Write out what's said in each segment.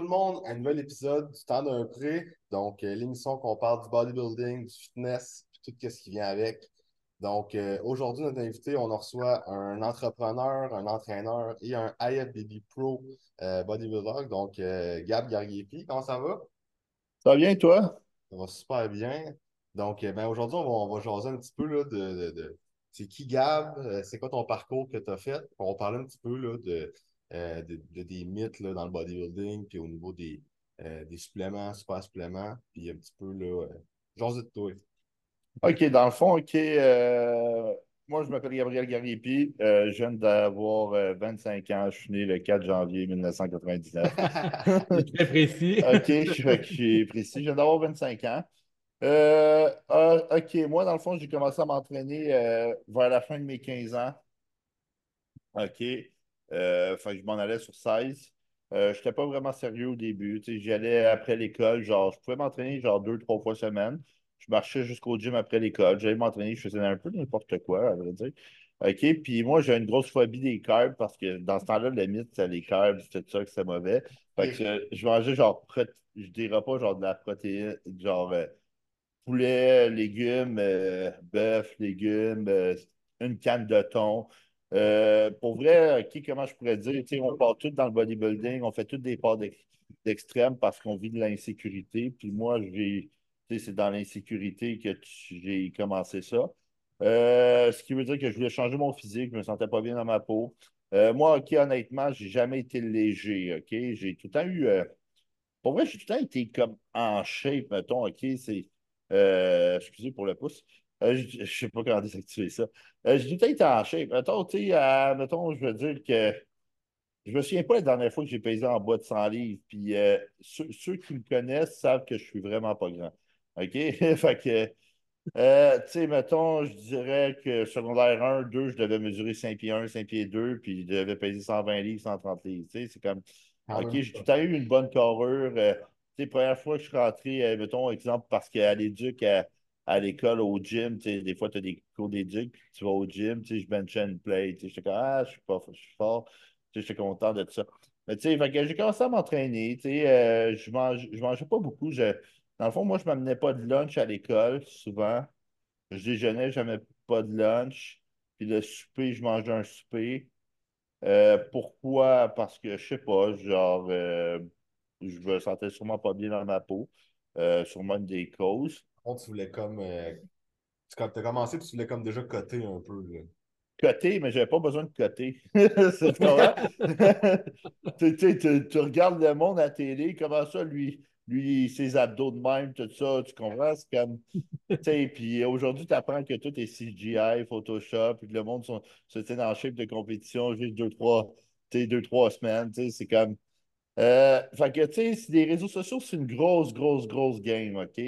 tout le monde à un nouvel épisode du temps d'un prêt. Donc, euh, l'émission qu'on parle du bodybuilding, du fitness, puis tout ce qui vient avec. Donc, euh, aujourd'hui, notre invité, on reçoit un entrepreneur, un entraîneur et un IFBB Pro euh, bodybuilder. Donc, Gab Gargiepi, comment ça va? Ça va bien, toi? Ça va super bien. Donc, ben, aujourd'hui, on va, on va jaser un petit peu là, de, c'est qui Gab, c'est quoi ton parcours que tu as fait? On va parler un petit peu là, de euh, de, des mythes là, dans le bodybuilding, puis au niveau des, euh, des suppléments, super suppléments, puis un petit peu, là, euh, de toi. OK, dans le fond, OK, euh, moi, je m'appelle Gabriel Gariepi, je viens d'avoir 25 ans, je suis né le 4 janvier 1999. C'est très précis. OK, je, suis précis, je viens d'avoir 25 ans. OK, moi, dans le fond, j'ai commencé à m'entraîner vers la fin de mes 15 ans. OK. Euh, je m'en allais sur 16. Euh, je n'étais pas vraiment sérieux au début. J'y allais après l'école. Genre, je pouvais m'entraîner genre deux, trois fois semaine. Je marchais jusqu'au gym après l'école. J'allais m'entraîner, je faisais un peu n'importe quoi, à vrai dire. OK, puis moi, j'ai une grosse phobie des carbs parce que dans ce temps-là, le mythe, c'est les carbs, c'était ça que c'est mauvais. Fait que je mangeais genre, je dirais pas genre de la protéine, genre euh, poulet, légumes, bœuf, légumes, une canne de thon. Euh, pour vrai, qui, comment je pourrais dire, on part tous dans le bodybuilding, on fait tous des parts d'extrême parce qu'on vit de l'insécurité. Puis moi, c'est dans l'insécurité que j'ai commencé ça. Euh, ce qui veut dire que je voulais changer mon physique, je me sentais pas bien dans ma peau. Euh, moi, OK, honnêtement, j'ai jamais été léger, OK? J'ai tout le temps eu... pour vrai, j'ai tout le temps été comme en shape, mettons, OK? C'est... excusez pour le pouce. Euh, je ne sais pas comment désactiver ça. Euh, je dis peut-être en shape. Mettons, tu sais, mettons, je veux dire que je me souviens pas la dernière fois que j'ai pesé en bas de 100 livres. Puis euh, ceux, qui me connaissent savent que je suis vraiment pas grand. OK? fait que, tu sais, mettons, je dirais que secondaire 1, 2, je devais mesurer 5 pieds 1, 5 pieds 2, puis je devais peser 120 livres, 130 livres. Tu sais, c'est comme, ah OK, j'ai tout à eu une bonne carrure. tu sais, première fois que je suis rentré, mettons, exemple, parce qu'à l'éduc, à à l'école, au gym, des fois, tu as des cours d'éduc, tu vas au gym, je benchais une plate, j'étais comme, ah, je suis pas, je suis fort, j'étais content de ça. Mais tu sais, j'ai commencé à m'entraîner, tu sais, euh, je, mange, je mangeais pas beaucoup. Je, dans le fond, moi, je m'amenais pas de lunch à l'école, souvent. Je déjeunais, je n'avais pas de lunch. Puis le souper, je mangeais un souper. Euh, pourquoi? Parce que, je sais pas, genre, euh, je me sentais sûrement pas bien dans ma peau. sûrement une des causes tu voulais comme. Euh, quand tu as commencé, tu voulais comme déjà coter un peu. Là. Coter, mais j'avais pas besoin de coter. tu, tu, tu, tu, regardes le monde à la télé, comment ça, lui, lui, ses abdos de même, tout ça, tu comprends? C'est comme. Puis aujourd'hui, tu apprends que tout est CGI, Photoshop, puis que le monde sont, se tient en shape de compétition juste deux, trois, deux, trois semaines. C'est comme. Euh, fait que, tu sais, les réseaux sociaux, c'est une grosse, grosse, grosse game, OK?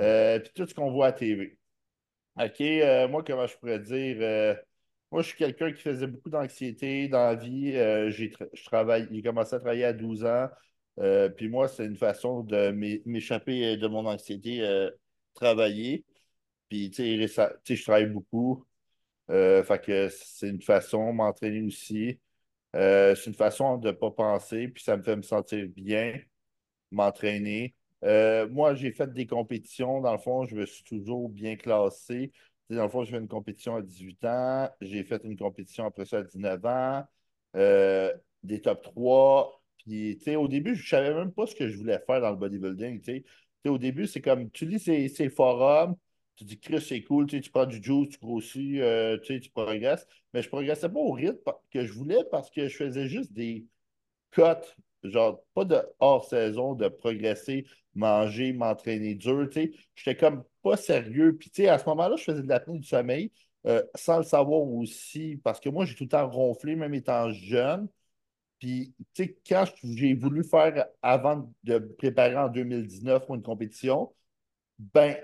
Euh, puis tout ce qu'on voit à TV. OK, euh, moi, comment je pourrais dire? Euh, moi, je suis quelqu'un qui faisait beaucoup d'anxiété dans la vie. j'ai je travaille, commencé à travailler à 12 ans. puis moi, c'est une façon de m'échapper de mon anxiété, travailler. Puis, tu sais, je travaille beaucoup. fait que c'est une façon, de m'entraîner aussi. c'est une façon de ne pas penser, puis ça me fait me sentir bien, m'entraîner. Euh, moi, j'ai fait des compétitions. Dans le fond, je me suis toujours bien classé. Dans le fond, j'ai fait une compétition à 18 ans. J'ai fait une compétition après ça à 19 ans. Euh, des top 3. Puis, au début, je ne savais même pas ce que je voulais faire dans le bodybuilding. au début, c'est comme tu lis ces, forums, tu dis Chris, c'est cool, tu prends du juice, tu grossis, euh, tu progresses. Mais je ne progressais pas au rythme que je voulais parce que je faisais juste des cotes genre, pas de hors-saison, de progresser, manger, m'entraîner dur, tu sais. J'étais comme pas sérieux. Puis, tu sais, à ce moment-là, je faisais de l'apnée du sommeil euh, sans le savoir aussi, parce que moi, j'ai tout le temps ronflé, même étant jeune. Puis, tu sais, quand j'ai voulu faire, avant de préparer en 2019 pour une compétition, ben,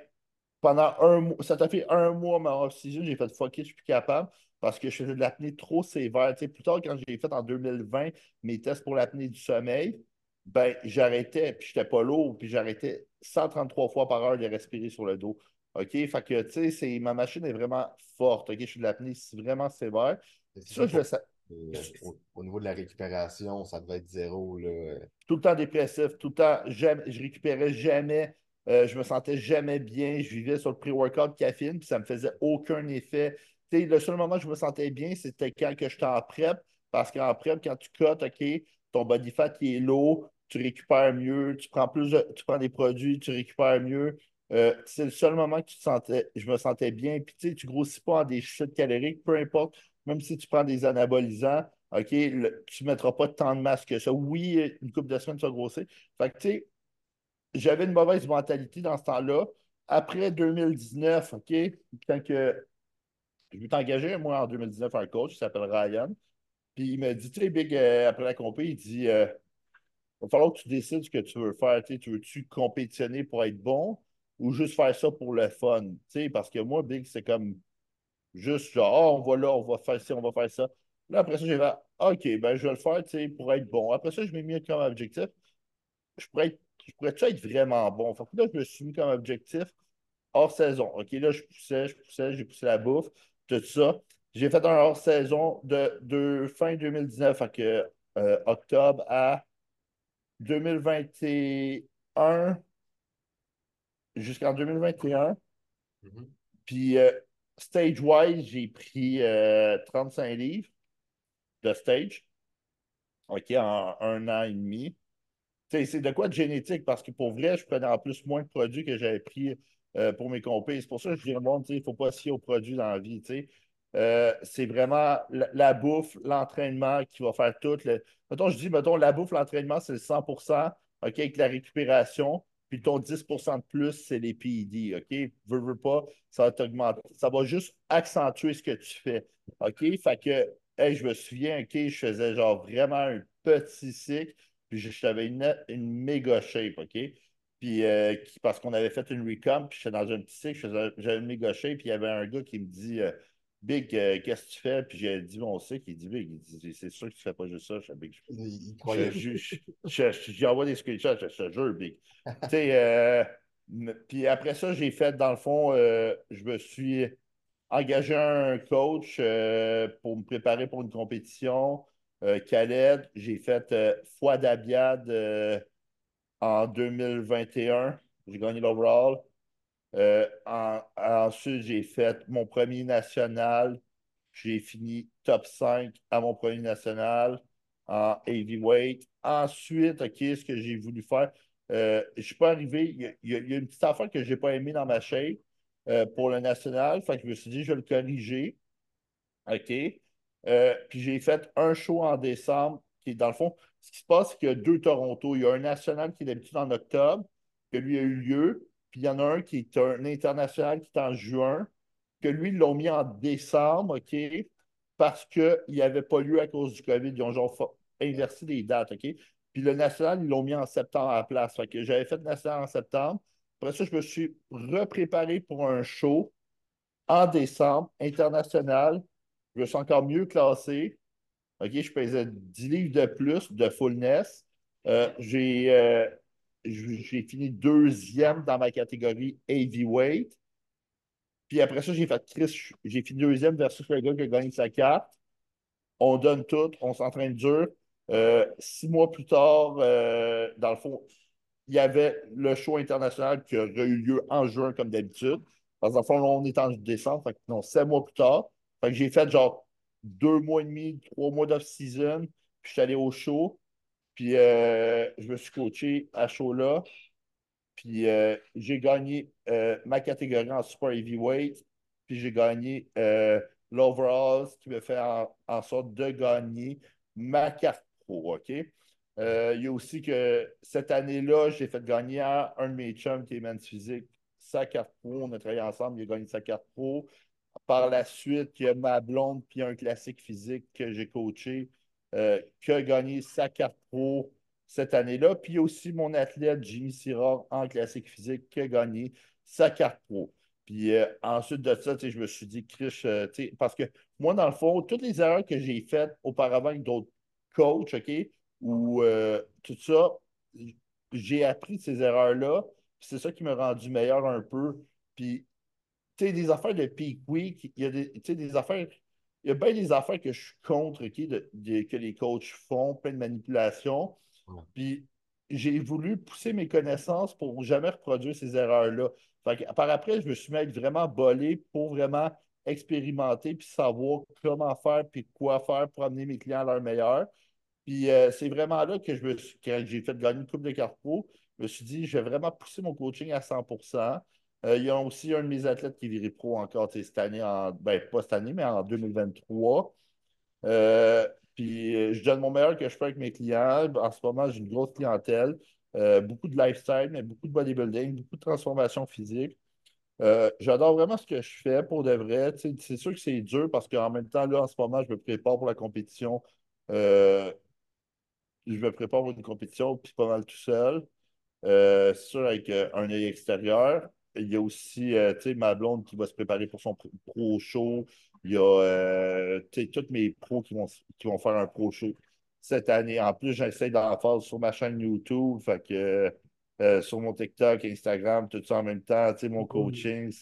pendant un mois, ça t'a fait un mois ma off-season, j'ai fait fuck it, je suis plus capable parce que je faisais de l'apnée trop sévère. Tu sais, plus tard, quand j'ai fait en 2020 mes tests pour l'apnée du sommeil, ben, j'arrêtais, puis j'étais pas lourd, puis j'arrêtais 133 fois par heure de respirer sur le dos. OK? Fait que, tu sais, ma machine est vraiment forte. OK? Je suis de l'apnée vraiment sévère. Ça, je euh, au, au niveau de la récupération, ça devait être zéro. Là. tout le temps dépressif, tout le temps, jamais, je récupérais jamais, euh, je me sentais jamais bien, je vivais sur le pré-workout caféine, puis ça me faisait aucun effet. Le seul moment où je me sentais bien, c'était quand que j'étais en prep, parce qu'en prep, quand tu cotes, OK, ton body fat qui est low, tu récupères mieux, tu prends plus tu prends des produits, tu récupères mieux. Euh, c'est le seul moment que tu sentais, je me sentais bien. Puis tu sais, tu grossis pas en des chutes caloriques, peu importe, même si tu prends des anabolisants, OK, tu ne mettras pas tant de masse que ça. Oui, une couple de semaines, tu vas grossir. Fait que tu sais, j'avais une mauvaise mentalité dans ce temps-là. Après 2019, OK, quand que je vais t'engager, moi, en 2019, un coach qui s'appelle Ryan. Puis il me dit, tu sais, Big, euh, après la compé, il dit, euh, il va falloir que tu décides ce que tu veux faire. Tu veux-tu compétitionner pour être bon ou juste faire ça pour le fun? Parce que moi, Big, c'est comme juste genre, Ah, on va là, on va faire ci, on va faire ça. Là, après ça, j'ai fait, OK, ben, je vais le faire, pour être bon. Après ça, je m'ai mis comme objectif, je pourrais être, je pourrais-tu être vraiment bon? Fait là, je me suis mis comme objectif hors saison. OK, là, je poussais, je poussais, j'ai poussé la bouffe, tout ça. J'ai fait un hors saison de, de fin 2019, fait que, euh, octobre à 2021 jusqu'en 2021. Mhm. Puis euh, stage-wise, j'ai pris euh, 35 livres de stage. OK, en un an et demi. C'est de quoi de génétique? Parce que pour vrai, je prenais en plus moins de produits que j'avais pris euh, pour mes compés. C'est pour ça que je dis au monde, il ne faut pas se fier aux produits dans la vie. Euh, c'est vraiment la, bouffe, l'entraînement qui va faire tout. Mettons, je dis, mettons, la bouffe, l'entraînement, c'est le 100 OK, avec la récupération. Puis ton 10% de plus, c'est les PID. OK? Veux, pas, ça va t'augmenter. Ça va juste accentuer ce que tu fais. OK? Fait que, hey, je me souviens, OK, je faisais genre vraiment un petit cycle. Puis j'avais une, une méga shape, OK? Puis euh, qui- parce qu'on avait fait une recomp, puis j'étais dans un petit cycle, j'avais méga shape, puis il y avait un gars qui me dit euh, Big, euh, qu'est-ce que tu fais? Puis j'ai dit mon cycle, il dit Big, il dit c'est sûr que tu fais pas juste ça. Je Big, je- Il, il je- croyait je- je- je- je- J'y envoie des screenshots, je te jure, Big. tu sais, puis après ça, j'ai fait, dans le fond, je me suis engagé un coach pour me préparer pour une compétition. Khaled, j'ai fait Foi d'Abiad en 2021. J'ai gagné l'overall. Euh, en- ensuite, j'ai fait mon premier national. J'ai fini top 5 à mon premier national en heavyweight. Ensuite, OK, ce que j'ai voulu faire, euh, je ne suis pas arrivé. Il y, a, une petite affaire que je n'ai pas aimée dans ma shape euh, pour le national. Fait que je me suis dit, je vais le corriger. OK. Puis j'ai fait un show en décembre qui dans le fond, ce qui se passe, c'est qu'il y a deux Toronto. Il y a un national qui est d'habitude en octobre, que lui a eu lieu. Puis il y en a un qui est un international qui est en juin, que lui, ils l'ont mis en décembre, OK, parce qu'il n'y avait pas lieu à cause du COVID. Ils ont genre inversé les dates, OK? Puis le national, ils l'ont mis en septembre à la place. J'avais fait le national en septembre. Après ça, je me suis repréparé pour un show en décembre, international. Je me suis encore mieux classé. OK, je pesais 10 livres de plus de fullness. Euh, j'ai euh, j'ai fini deuxième dans ma catégorie heavyweight. Puis après ça, j'ai fait Chris, j'ai fini deuxième versus le gars qui a gagné sa carte. On donne tout, on s'entraîne dur. Euh, six mois plus tard, dans le fond, il y avait le show international qui aurait eu lieu en juin comme d'habitude. Parce que dans le fond, on est en décembre, fait non, sept mois plus tard. J'ai fait genre deux mois et demi, trois mois d'off-season, puis je suis allé au show, puis euh, je me suis coaché à show-là, puis euh, j'ai gagné euh, ma catégorie en super heavyweight, puis j'ai gagné l'overall, qui me fait en, sorte de gagner ma carte pro, OK? Il y a aussi que cette année-là, j'ai fait gagner à un de mes chums qui est Men's Physique sa carte pro. On a travaillé ensemble, il a gagné sa carte pro. Par la suite, il y a ma blonde puis un classique physique que j'ai coaché euh, qui a gagné sa carte pro cette année-là. Puis aussi mon athlète Jimmy Sirard en classique physique qui a gagné sa carte pro. Puis euh, ensuite de ça, je me suis dit, Chris, euh, parce que moi, dans le fond, toutes les erreurs que j'ai faites auparavant avec d'autres coachs, OK, ou tout ça, j'ai appris de ces erreurs-là. C'est ça qui m'a rendu meilleur un peu. Puis, sais, des affaires de peak week, il y a des, des affaires il y a bien des affaires que je suis contre, que les coachs font, plein de manipulations. Puis j'ai voulu pousser mes connaissances pour jamais reproduire ces erreurs-là. Par après, je me suis mis à être vraiment bolé pour vraiment expérimenter puis savoir comment faire puis quoi faire pour amener mes clients à leur meilleur. Puis euh, c'est vraiment là que je me suis, quand j'ai fait gagner une coupe de cartes pro, je me suis dit, je vais vraiment pousser mon coaching à 100 euh, Il y a aussi un de mes athlètes qui virait pro encore cette année, en, ben, pas cette année, mais en 2023. Euh, puis je donne mon meilleur que je fais avec mes clients. En ce moment, j'ai une grosse clientèle, beaucoup de lifestyle, mais beaucoup de bodybuilding, beaucoup de transformation physique. J'adore vraiment ce que je fais pour de vrai. C'est sûr que c'est dur parce qu'en même temps, là, en ce moment, je me prépare pour la compétition je me prépare pour une compétition, puis pas mal tout seul. Euh, c'est sûr, avec euh, un œil extérieur. Il y a aussi, euh, tu sais, ma blonde qui va se préparer pour son pro show. Il y a, tu sais, tous mes pros qui vont, qui vont faire un pro show cette année. En plus, j'essaie d'en faire sur ma chaîne YouTube. Fait que sur mon TikTok, Instagram, tout ça en même temps. Tu sais, mon coaching,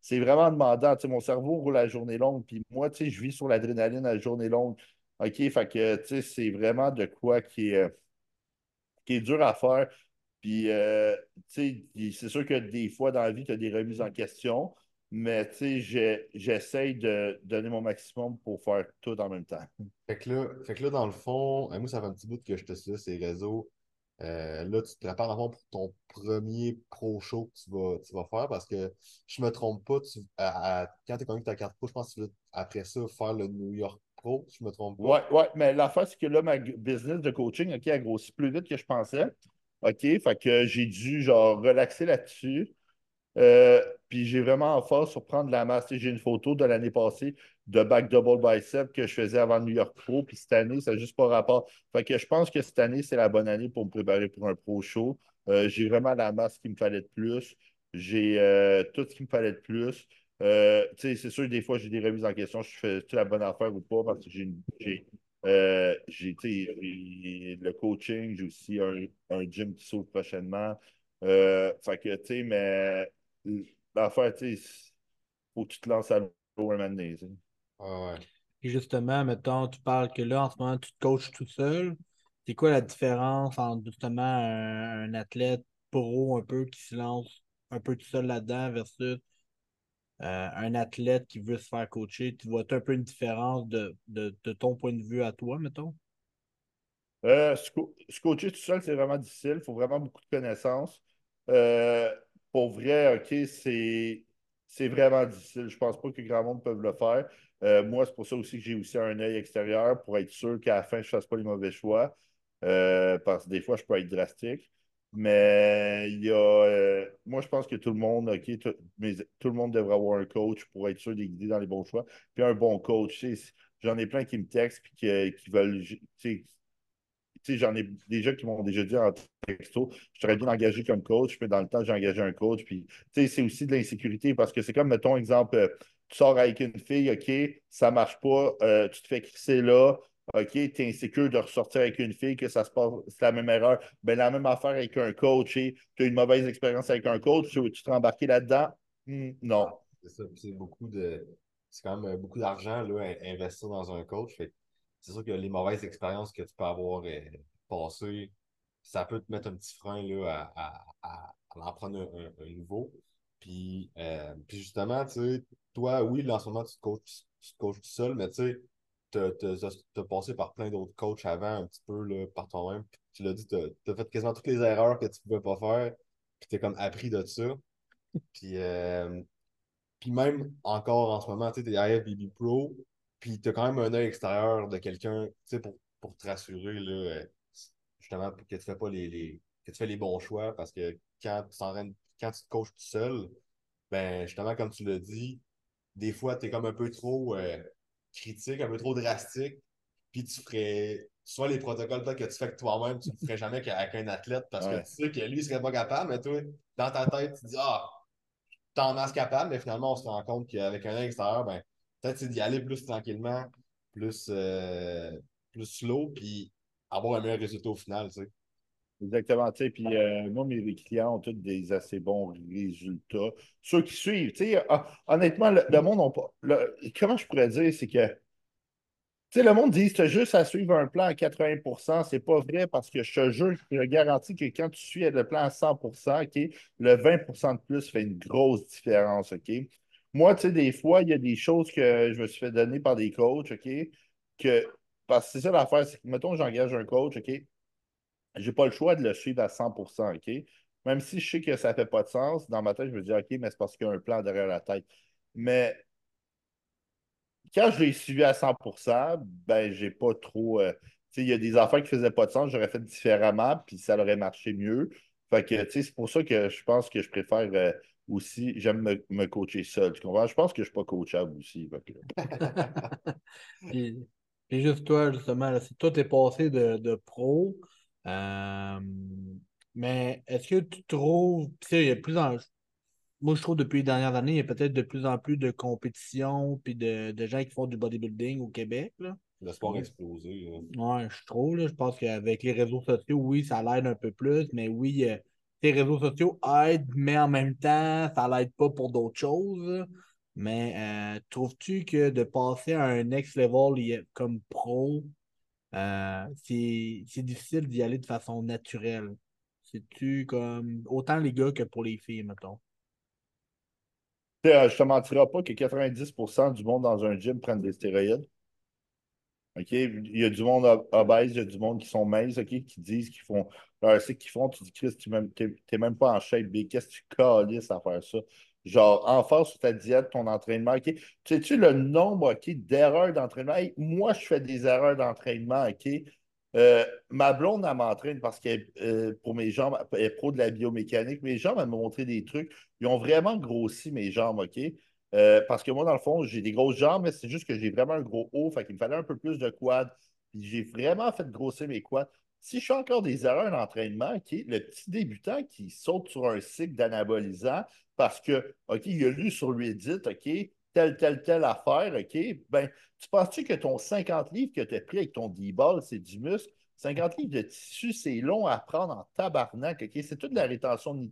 c'est vraiment demandant. Tu sais, mon cerveau roule la journée longue. Puis moi, tu sais, je vis sur l'adrénaline à la journée longue. OK, fait que, tu sais, c'est vraiment de quoi qui est, euh, qui est dur à faire. Puis, euh, tu sais, c'est sûr que des fois dans la vie, tu as des remises en question, mais tu sais, j'essaye de donner mon maximum pour faire tout en même temps. Fait que là, fait que là dans le fond, euh, moi, ça fait un petit bout que je te suis ces réseaux. là, tu te prépares avant pour ton premier pro show que tu vas, tu vas faire parce que je me trompe pas, tu, quand tu es connu ta carte pro, je pense que tu vas après ça faire le New York pro, je me trompe pas. Ouais, ouais, mais l'affaire, c'est que là, ma business de coaching, OK, a grossi plus vite que je pensais. OK, fait que j'ai dû, genre, relaxer là-dessus. Euh, puis j'ai vraiment en force sur prendre la masse. J'ai une photo de l'année passée de back double bicep que je faisais avant New York Pro. Puis cette année, ça n'a juste pas rapport. Fait que je pense que cette année, c'est la bonne année pour me préparer pour un pro show. Euh, j'ai vraiment la masse qu'il me fallait de plus. J'ai euh, tout ce qu'il me fallait de plus. C'est sûr, des fois, j'ai des remises en question. Je fais la bonne affaire ou pas? Parce que j'ai euh, le coaching, j'ai aussi un, un, gym qui s'ouvre prochainement. Euh, fait que, tu sais, mais l'affaire, tu sais, faut que tu te lances à l'eau un moment donné. ouais. Et justement, mettons, tu parles que là, en ce moment, tu te coaches tout seul. C'est quoi la différence entre justement un, un, athlète pro un peu qui se lance un peu tout seul là-dedans versus un athlète qui veut se faire coacher, tu vois un peu une différence de, ton point de vue à toi, mettons? Euh, se, coacher tout seul, c'est vraiment difficile. Il faut vraiment beaucoup de connaissances. Euh, pour vrai, OK, c'est, c'est vraiment difficile. Je ne pense pas que grand monde peut le faire. moi, c'est pour ça aussi que j'ai aussi un œil extérieur pour être sûr qu'à la fin, je ne fasse pas les mauvais choix. parce que des fois, je peux être drastique. Mais il y a. Euh, moi, je pense que tout le monde, OK, tout, mais, tout le monde devrait avoir un coach pour être sûr de guider dans les bons choix. Puis un bon coach. J'en ai plein qui me textent et qui, veulent. J'en ai déjà qui m'ont déjà dit en texto, je t'aurais bien engagé comme coach, mais dans le temps, j'ai engagé un coach. Puis, c'est aussi de l'insécurité parce que c'est comme, mettons, exemple, euh, tu sors avec une fille, OK, ça marche pas, euh, tu te fais crisser là, OK, tu es insécure de ressortir avec une fille, que ça se passe, c'est la même erreur. Ben, la même affaire avec un coach, tu as une mauvaise expérience avec un coach, tu, tu te rembarquer là-dedans? Hmm, non. Ah, c'est ça, c'est beaucoup de. C'est quand même beaucoup d'argent là, investir dans un coach. c'est sûr que les mauvaises expériences que tu peux avoir euh, passées, ça peut te mettre un petit frein là, à, à, en prendre un, nouveau. Puis, euh, puis justement, tu sais, toi, oui, en ce moment, tu te coaches, tu te coaches tout seul, mais tu sais, as, passé par plein d'autres coachs avant, un petit peu par toi-même. Tu l'as dit, tu as, fait quasiment toutes les erreurs que tu pouvais pas faire. Puis tu comme appris de ça. Puis, euh, puis même encore en ce moment, tu es IFBB Pro. Puis tu as quand même un œil extérieur de quelqu'un pour, pour te rassurer, là, euh, justement, que tu fais pas les, les, que tu fais les bons choix. Parce que quand tu, quand tu te coaches tout seul, ben justement, comme tu l'as dit, des fois, tu es comme un peu trop. Euh, critique, un peu trop drastique, puis tu ferais soit les protocoles que tu fais que toi-même, tu ne ferais jamais avec un athlète parce que tu sais que lui, il serait pas capable, mais toi, dans ta tête, tu dis Ah, t'en as capable, mais finalement, on se rend compte qu'avec un extérieur, ben, peut-être c'est d'y aller plus tranquillement, plus, euh, plus slow, puis avoir un meilleur résultat au final, tu sais. Exactement. Puis euh, moi, mes clients ont tous des assez bons résultats. Ceux qui suivent, ah, honnêtement, le, monde n'a pas. comment je pourrais dire, c'est que le monde dit as juste à suivre un plan à 80% C'est pas vrai parce que je te jure, je garantis que quand tu suis le plan à 100 OK, le 20% de plus fait une grosse différence. OK? Moi, tu sais, des fois, il y a des choses que je me suis fait donner par des coachs, OK? Que, parce que c'est ça l'affaire, c'est que, mettons, j'engage un coach, OK? J'ai pas le choix de le suivre à 100 OK? Même si je sais que ça fait pas de sens, dans ma tête, je me dis, OK, mais c'est parce qu'il y a un plan derrière la tête. Mais quand je l'ai suivi à 100% ben, j'ai pas trop. Euh, il y a des affaires qui faisaient pas de sens, j'aurais fait différemment, puis ça aurait marché mieux. Fait que, c'est pour ça que je pense que je préfère euh, aussi, j'aime me, coacher seul. Tu comprends? Je pense que je suis pas coachable aussi. puis, juste toi, justement, si toi, t'es passé de, pro, euh, mais est-ce que tu trouves, tu sais, il y a plus en, moi, je trouve depuis les dernières années, il y a peut-être de plus en plus de compétitions puis de, gens qui font du bodybuilding au Québec. Le sport a explosé. Oui, je trouve. je pense qu'avec les réseaux sociaux, oui, ça l'aide un peu plus, mais oui, euh, les réseaux sociaux aident, mais en même temps, ça l'aide pas pour d'autres choses. Mais euh, trouves-tu que de passer à un next level comme pro, euh, c'est difficile d'y aller de façon naturelle? C'est-tu comme autant les gars que pour les filles, mettons? Euh, je te mentirai pas que 90% du monde dans un gym prennent des stéroïdes. Il y a du monde obèse, il y a du monde qui sont minces? Qui disent qu'ils font. Alors, c'est qu'ils font, tu dis, Chris, tu n'es même pas en shape, Qu'est-ce que tu calisses à faire ça? Genre, en faire sur ta diète, ton entraînement, OK? Tu sais-tu le nombre, OK, d'erreurs d'entraînement? moi, je fais des erreurs d'entraînement, OK? Euh, ma blonde, elle m'entraîne parce que euh, pour mes jambes, elle est pro de la biomécanique. Mes jambes, elle m'a montré des trucs. Ils ont vraiment grossi mes jambes, OK? Euh, parce que moi, dans le fond, j'ai des grosses jambes, mais c'est juste que j'ai vraiment un gros haut. Fait qu'il me fallait un peu plus de quad. J'ai vraiment fait grossir mes quads. Si je fais encore des erreurs d'entraînement, le petit débutant qui saute sur un cycle d'anabolisant parce que, OK, il a lu sur lui dit, OK, telle, telle, telle affaire, OK, ben, tu penses-tu que ton 50 livres que tu as pris avec ton D-ball, c'est du muscle? 50 livres de tissu, c'est long à prendre en tabarnak, OK? C'est toute la rétention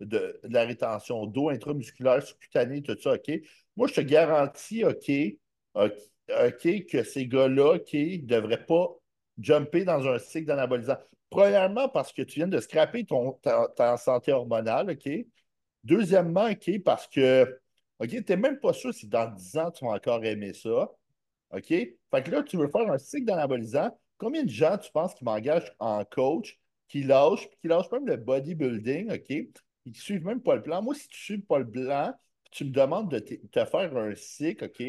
de, la rétention d'eau intramusculaire, sous-cutanée, tout ça, OK? Moi, je te garantis, OK, OK, que ces gars-là, OK, ne devraient pas jumper dans un cycle d'anabolisant. Premièrement, parce que tu viens de scraper ton, ta santé hormonale, OK? Deuxièmement, OK, parce que tu n'es même pas sûr si dans 10 ans, tu vas encore aimer ça. OK? Fait que là, tu veux faire un cycle d'anabolisant. Combien de gens tu penses qui m'engagent en coach, qui lâchent, qui lâchent même le bodybuilding, OK? Et qui ne suivent même pas le plan. Moi, si tu ne suis pas le plan, tu me demandes de te faire un cycle, OK?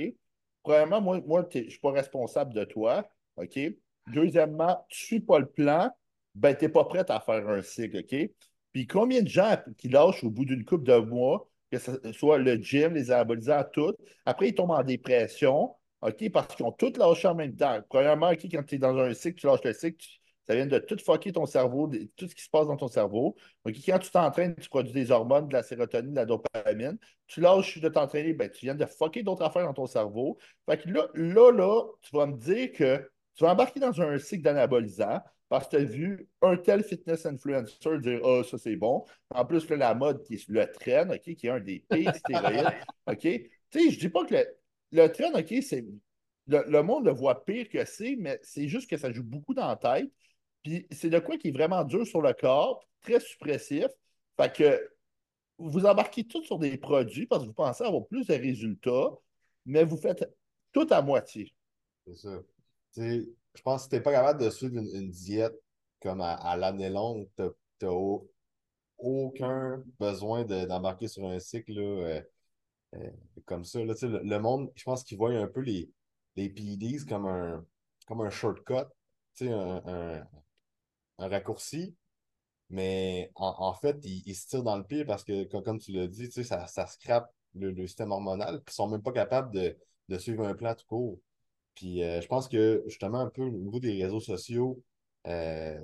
Premièrement, moi, moi je ne suis pas responsable de toi, OK? Deuxièmement, tu ne suis pas le plan, ben, tu n'es pas prêt à faire un cycle, OK? Puis combien de gens qui lâchent au bout d'une coupe de mois, que ce soit le gym, les anabolisants, tout. Après, ils tombent en dépression, OK, parce qu'ils ont tout lâché en même temps. Premièrement, quand tu es dans un cycle, tu lâches le cycle, ça vient de tout fucker ton cerveau, tout ce qui se passe dans ton cerveau. Quand tu t'entraînes, tu produis des hormones, de la sérotonine, de la dopamine. Tu lâches de t'entraîner, ben, tu viens de fucker d'autres affaires dans ton cerveau. Fait que là, là, là, tu vas me dire que tu vas embarquer dans un cycle d'anabolisant parce que tu as vu un tel fitness influencer dire Ah, oh, ça c'est bon. En plus, la mode qui est le trend, OK, qui est un des pires stéroïdes. OK? Tu sais, je dis pas que le, le trend, OK, c'est. Le, monde le voit pire que c'est, mais c'est juste que ça joue beaucoup dans la tête. Puis c'est de quoi qui est vraiment dur sur le corps, très suppressif. Fait que vous embarquez tout sur des produits parce que vous pensez avoir plus de résultats, mais vous faites tout à moitié. C'est ça je pense que si tu n'es pas capable de suivre une, diète comme à, l'année longue, tu n'as aucun besoin d'embarquer sur un cycle euh, euh, comme ça. le, monde, je pense qu'il voit un peu les, les PEDs comme un, comme un shortcut, un, un, raccourci. Mais en, fait, ils, se tirent dans le pied parce que, comme, tu l'as dit, ça, ça scrape le, système hormonal, puis ils sont même pas capables de, de suivre un plan tout court. Puis euh, je pense que justement, un peu au niveau des réseaux sociaux, euh,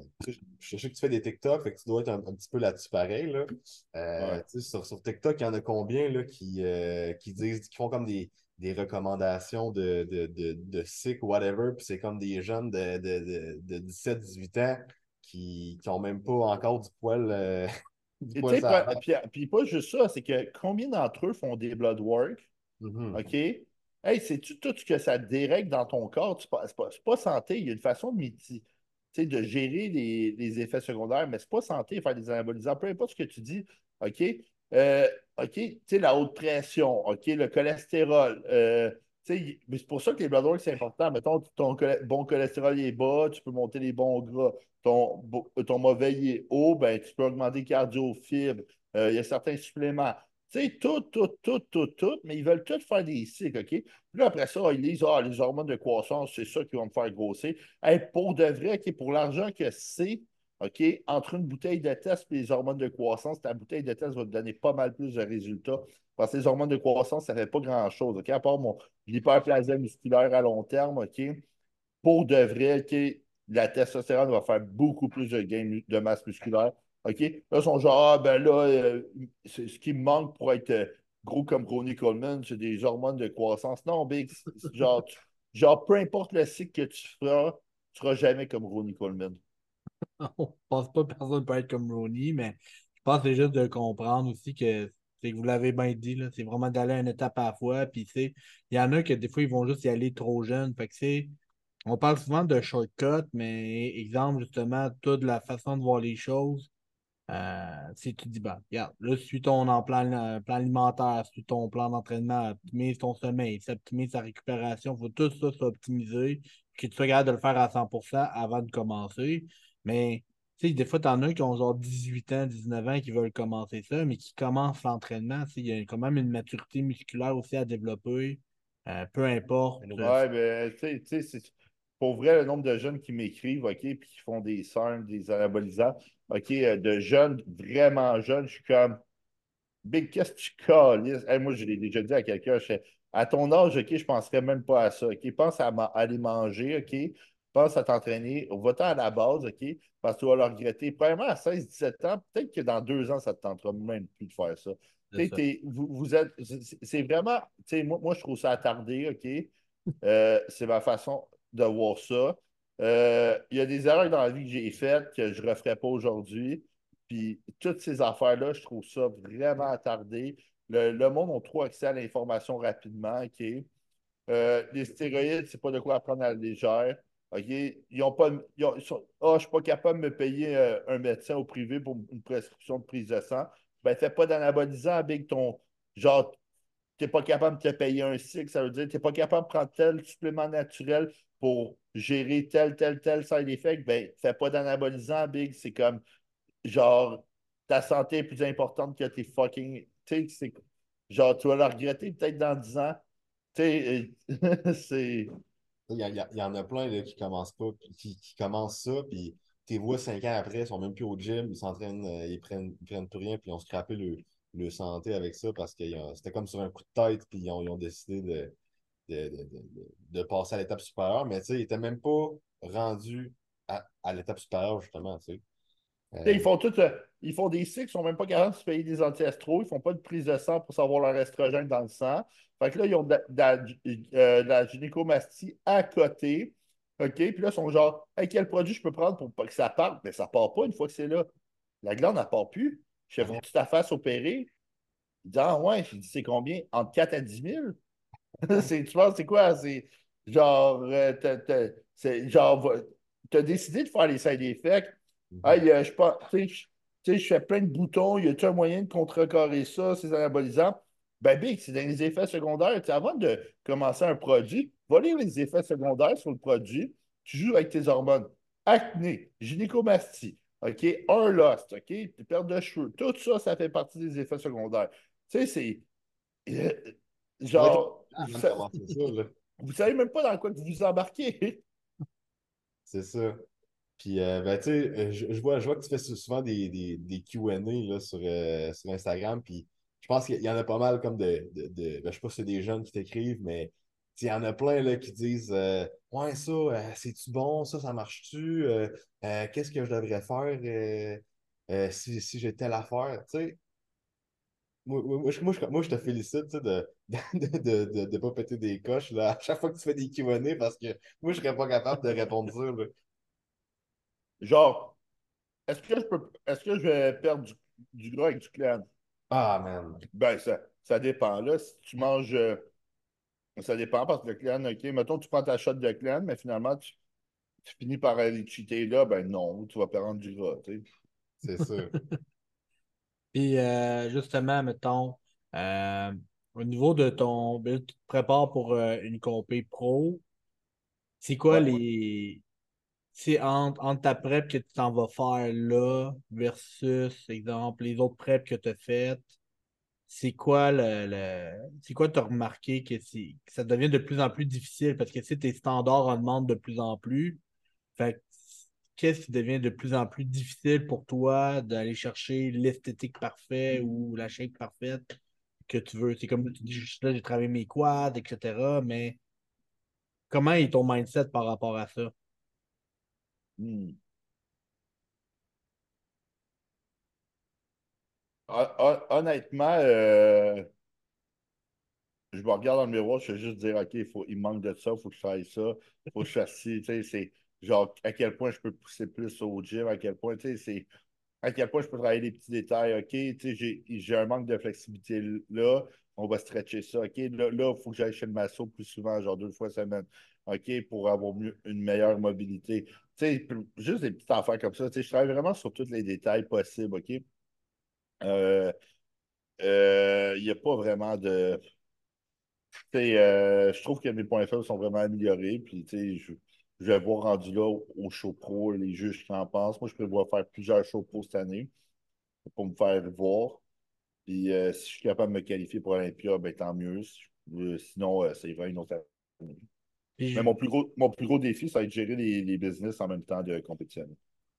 je sais que tu fais des TikTok, fait que tu dois être un, petit peu là-dessus pareil. Là. Euh, sur, sur, TikTok, il y en a combien là, qui, qui disent qui font comme des, des recommandations de, de, de, de sick whatever, puis c'est comme des jeunes de, de, de 17-18 ans qui n'ont même pas encore du poil. du poil puis, puis, pas juste ça, c'est que combien d'entre eux font des blood work? Mm-hmm. OK? Hey, sais-tu tout ce que ça dérègle dans ton corps? C'est pas, pas, santé. Il y a une façon de, de gérer les, effets secondaires, mais c'est pas santé faire des anabolisants. Peu importe ce que tu dis, OK? Euh, OK, la haute pression, OK, le cholestérol. Euh, c'est pour ça que les blood work, c'est important. Mettons, ton bon cholestérol est bas, tu peux monter les bons gras. Ton, mauvais est haut, ben, tu peux augmenter cardio-fibre. Euh, il y a certains suppléments. Tu sais, tout, tout, tout, tout, tout, mais ils veulent tout faire des cycles, OK? Puis là, après ça, ils disent, ah, les hormones de croissance, c'est ça qui va me faire grossir. Hey, pour de vrai, pour l'argent que c'est, OK, entre une bouteille de test et les hormones de croissance, ta bouteille de test va te donner pas mal plus de résultats. Parce que les hormones de croissance, ça ne fait pas grand-chose, OK? À part mon l'hyperplasie musculaire à long terme, OK? Pour de vrai, la testostérone va faire beaucoup plus de gain de masse musculaire. OK? Là, ils sont genre, ah, ben là, euh, ce qui me manque pour être euh, gros comme Ronnie Coleman, c'est des hormones de croissance. Non, Big, genre, genre, peu importe le cycle que tu feras, tu ne seras jamais comme Ronnie Coleman. On pense pas que personne peut être comme Ronnie, mais je pense que c'est juste de comprendre aussi que c'est que vous l'avez bien dit, c'est vraiment d'aller une étape à la fois. Puis, il y en a que des fois, ils vont juste y aller trop jeunes. On parle souvent de shortcut, mais exemple, justement, toute la façon de voir les choses. Euh, si tu dis, bah, regarde, là, suis ton plan, euh, plan alimentaire, suis ton plan d'entraînement, optimise ton sommeil, optimise sa récupération, il faut tout ça s'optimiser, que tu sois capable de le faire à 100% avant de commencer. Mais sais, des fois, t'en as qui ont genre 18 ans, 19 ans qui veulent commencer ça, mais qui commencent l'entraînement. Il y a quand même une maturité musculaire aussi à développer. Euh, peu importe. Ouais, ben, tu sais, pour vrai, le nombre de jeunes qui m'écrivent, OK, puis qui font des cernes, des anabolisants, OK, euh, de jeunes, vraiment jeunes, je suis comme, Big, qu'est-ce que tu calisses? moi, je l'ai déjà dit à quelqu'un, à ton âge, OK, je ne penserais même pas à ça. OK, pense à, aller manger, OK, pense à t'entraîner, va-t'en à la base, OK, parce que tu vas le regretter. Premièrement, à 16-17 ans, peut-être que dans deux ans, ça ne te tentera même plus de faire ça. vous, vous, êtes, c'est vraiment, moi, moi, je trouve ça attardé, OK? Euh, c'est ma façon de voir ça. Euh, il y a des erreurs dans la vie que j'ai faites que je ne referai pas aujourd'hui. Puis toutes ces affaires-là, je trouve ça vraiment attardé. Le, monde a trop accès à l'information rapidement? Euh, les stéroïdes, c'est pas de quoi apprendre à la légère. OK? Ils ont pas. Ah, je ne suis pas capable de me payer euh, un médecin au privé pour une prescription de prise de sang. Ben, fais pas d'anabolisant avec ton. Genre, tu n'es pas capable de te payer un cycle. Ça veut dire que tu n'es pas capable de prendre tel supplément naturel pour gérer tel, tel, tel side effect. Ben, fais pas d'anabolisant, Big. C'est comme. Genre, ta santé est plus importante que tes fucking. Tu genre, tu vas la regretter peut-être dans 10 ans. Sais, c'est. Il y, en a plein là, qui commencent pas, qui, qui commencent ça, puis tes vois cinq ans après, ils sont même plus au gym, ils s'entraînent, euh, ils prennent, ils prennent plus rien, puis ils ont scrappé le, le santé avec ça parce que c'était comme sur un coup de tête, puis ils ont, ils ont décidé de, de, de, de, passer à l'étape supérieure, mais tu sais, ils n'étaient même pas rendus à, à l'étape supérieure, justement, tu sais. Ils font tout, euh, ils font des cycles, ils sont même pas capables de se payer des anti-astro, ils font pas de prise de sang pour savoir leur estrogène dans le sang. Fait que là, ils ont de, euh, la gynécomastie à côté. OK? Puis là, ils sont genre, quel produit je peux prendre pour pas que ça parte? Mais ça part pas une fois que c'est là. La glande, elle part plus. Je fais, tu ta face opérée? Il dit, ah ouais, je c'est combien? Entre 4 à 10 000? tu penses, c'est quoi? C'est genre, euh, c'est genre, tu as décidé de faire les side effects Mm je pas, tu sais, je fais plein de boutons, y a-tu un moyen de contrecarrer ça, ces anabolisants? Ben, big, c'est dans les effets secondaires. avant de commencer un produit, va lire les effets secondaires sur le produit. Tu joues avec tes hormones. Acné, gynécomastie, OK? Un lost, OK? Perte de cheveux. Tout ça, ça fait partie des effets secondaires. Tu sais, c'est. Euh, genre. vous, savez, vous savez même pas dans quoi vous vous embarquez. C'est ça. Puis, euh, ben, tu sais, euh, je, vois, je vois que tu fais souvent des, des, des QA sur, euh, sur Instagram. Puis, je pense qu'il y en a pas mal comme de. de, de ben, je sais pas si c'est des jeunes qui t'écrivent, mais il y en a plein là, qui disent Ouais, ça, c'est-tu bon? Ça, ça marche-tu? Qu'est-ce que je devrais faire si, si j'ai telle affaire? Tu sais, moi, moi, moi, je te félicite de ne de, de, pas péter des coches là, à chaque fois que tu fais des Q&A parce que moi, je serais pas capable de répondre ça. Là. Genre, est-ce que je peux est-ce que je vais perdre du, gras avec du clan? Ah, man. Ben, ça, ça dépend. Là, si tu manges. Ça dépend parce que le clan, OK, mettons, tu prends ta shot de clan, mais finalement, tu, tu finis par aller cheater là, ben non, tu vas perdre du gras, tu sais. C'est sûr. Puis euh, justement, mettons, euh, au niveau de ton. ben, tu te prépares pour euh, une compé pro. C'est quoi Ouais. les. C'est entre, entre ta prep que tu t'en vas faire là versus, exemple, les autres preps que tu as faites? C'est quoi le, le- c'est quoi tu as remarqué que, ça devient de plus en plus difficile parce que sais, tes standards en demandent de plus en plus. Fait que, qu'est-ce qui devient de plus en plus difficile pour toi d'aller chercher l'esthétique parfaite ou la shape parfaite que tu veux? C'est comme tu dis, là, j'ai travaillé mes quads, etc. Mais comment est ton mindset par rapport à ça? Hmm. Honnêtement, euh, je me regarde dans le miroir, je vais juste dire, OK, il faut, il manque de ça, il faut que je fasse ça, il faut que je fasse ci. C'est genre à quel point je peux pousser plus au gym, à quel point, tu sais, c'est à quel point je peux travailler les petits détails. OK, j'ai un manque de flexibilité là, on va stretcher ça. OK, là, il faut que j'aille chez le masso plus souvent, genre deux fois semaine. OK, pour avoir mieux, une meilleure mobilité. Tu sais, juste des petites affaires comme ça. Tu sais, je travaille vraiment sur tous les détails possibles. OK? Euh, euh, Il n'y a pas vraiment de. Euh, je trouve que mes points faibles sont vraiment améliorés. Puis, je, je vais voir rendu là au, show pro, les juges qui en pensent. Moi, je prévois faire plusieurs shows pro cette année pour me faire voir. Puis, euh, si je suis capable de me qualifier pour Olympia, ben, tant mieux. Si- euh, sinon, euh, ça ira une autre année. Mais mon plus gros, mon plus gros défi, ça va être de gérer les, les business en même temps de compétitionner.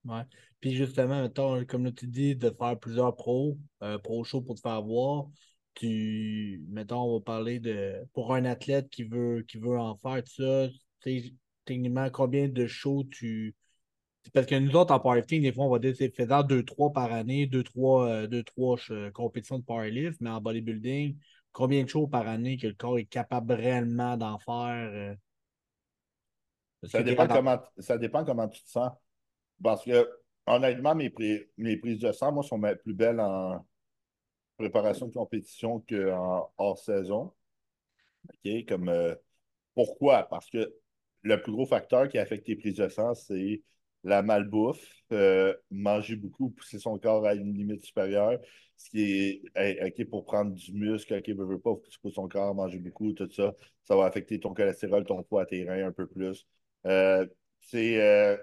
Ouais. Puis justement, mettons, comme là, tu dis, de faire plusieurs pros, euh, pro shows pour te faire voir. Tu, mettons, on va parler de pour un athlète qui veut qui veut en faire tout ça, techniquement, combien de shows tu. Parce que nous autres, en powerlifting, des fois, on va dire c'est faisant 2-3 par année, 2-3 deux, trois, euh, compétitions de powerlift, mais en bodybuilding, combien de shows par année que le corps est capable réellement d'en faire? euh? Ça dépend comment, ça dépend comment tu te sens. Parce que, honnêtement, mes, pri- mes prises de sang, moi, sont plus belles en préparation de compétition qu'en hors saison. OK? Comme, euh, pourquoi? Parce que le plus gros facteur qui affecte tes prises de sang, c'est la malbouffe, euh, manger beaucoup, pousser son corps à une limite supérieure, ce qui est, OK, pour prendre du muscle, OK, veux, veux pas, tu pousses ton corps, manger beaucoup, tout ça, ça va affecter ton cholestérol, ton poids, tes reins un peu plus. Euh, c'est,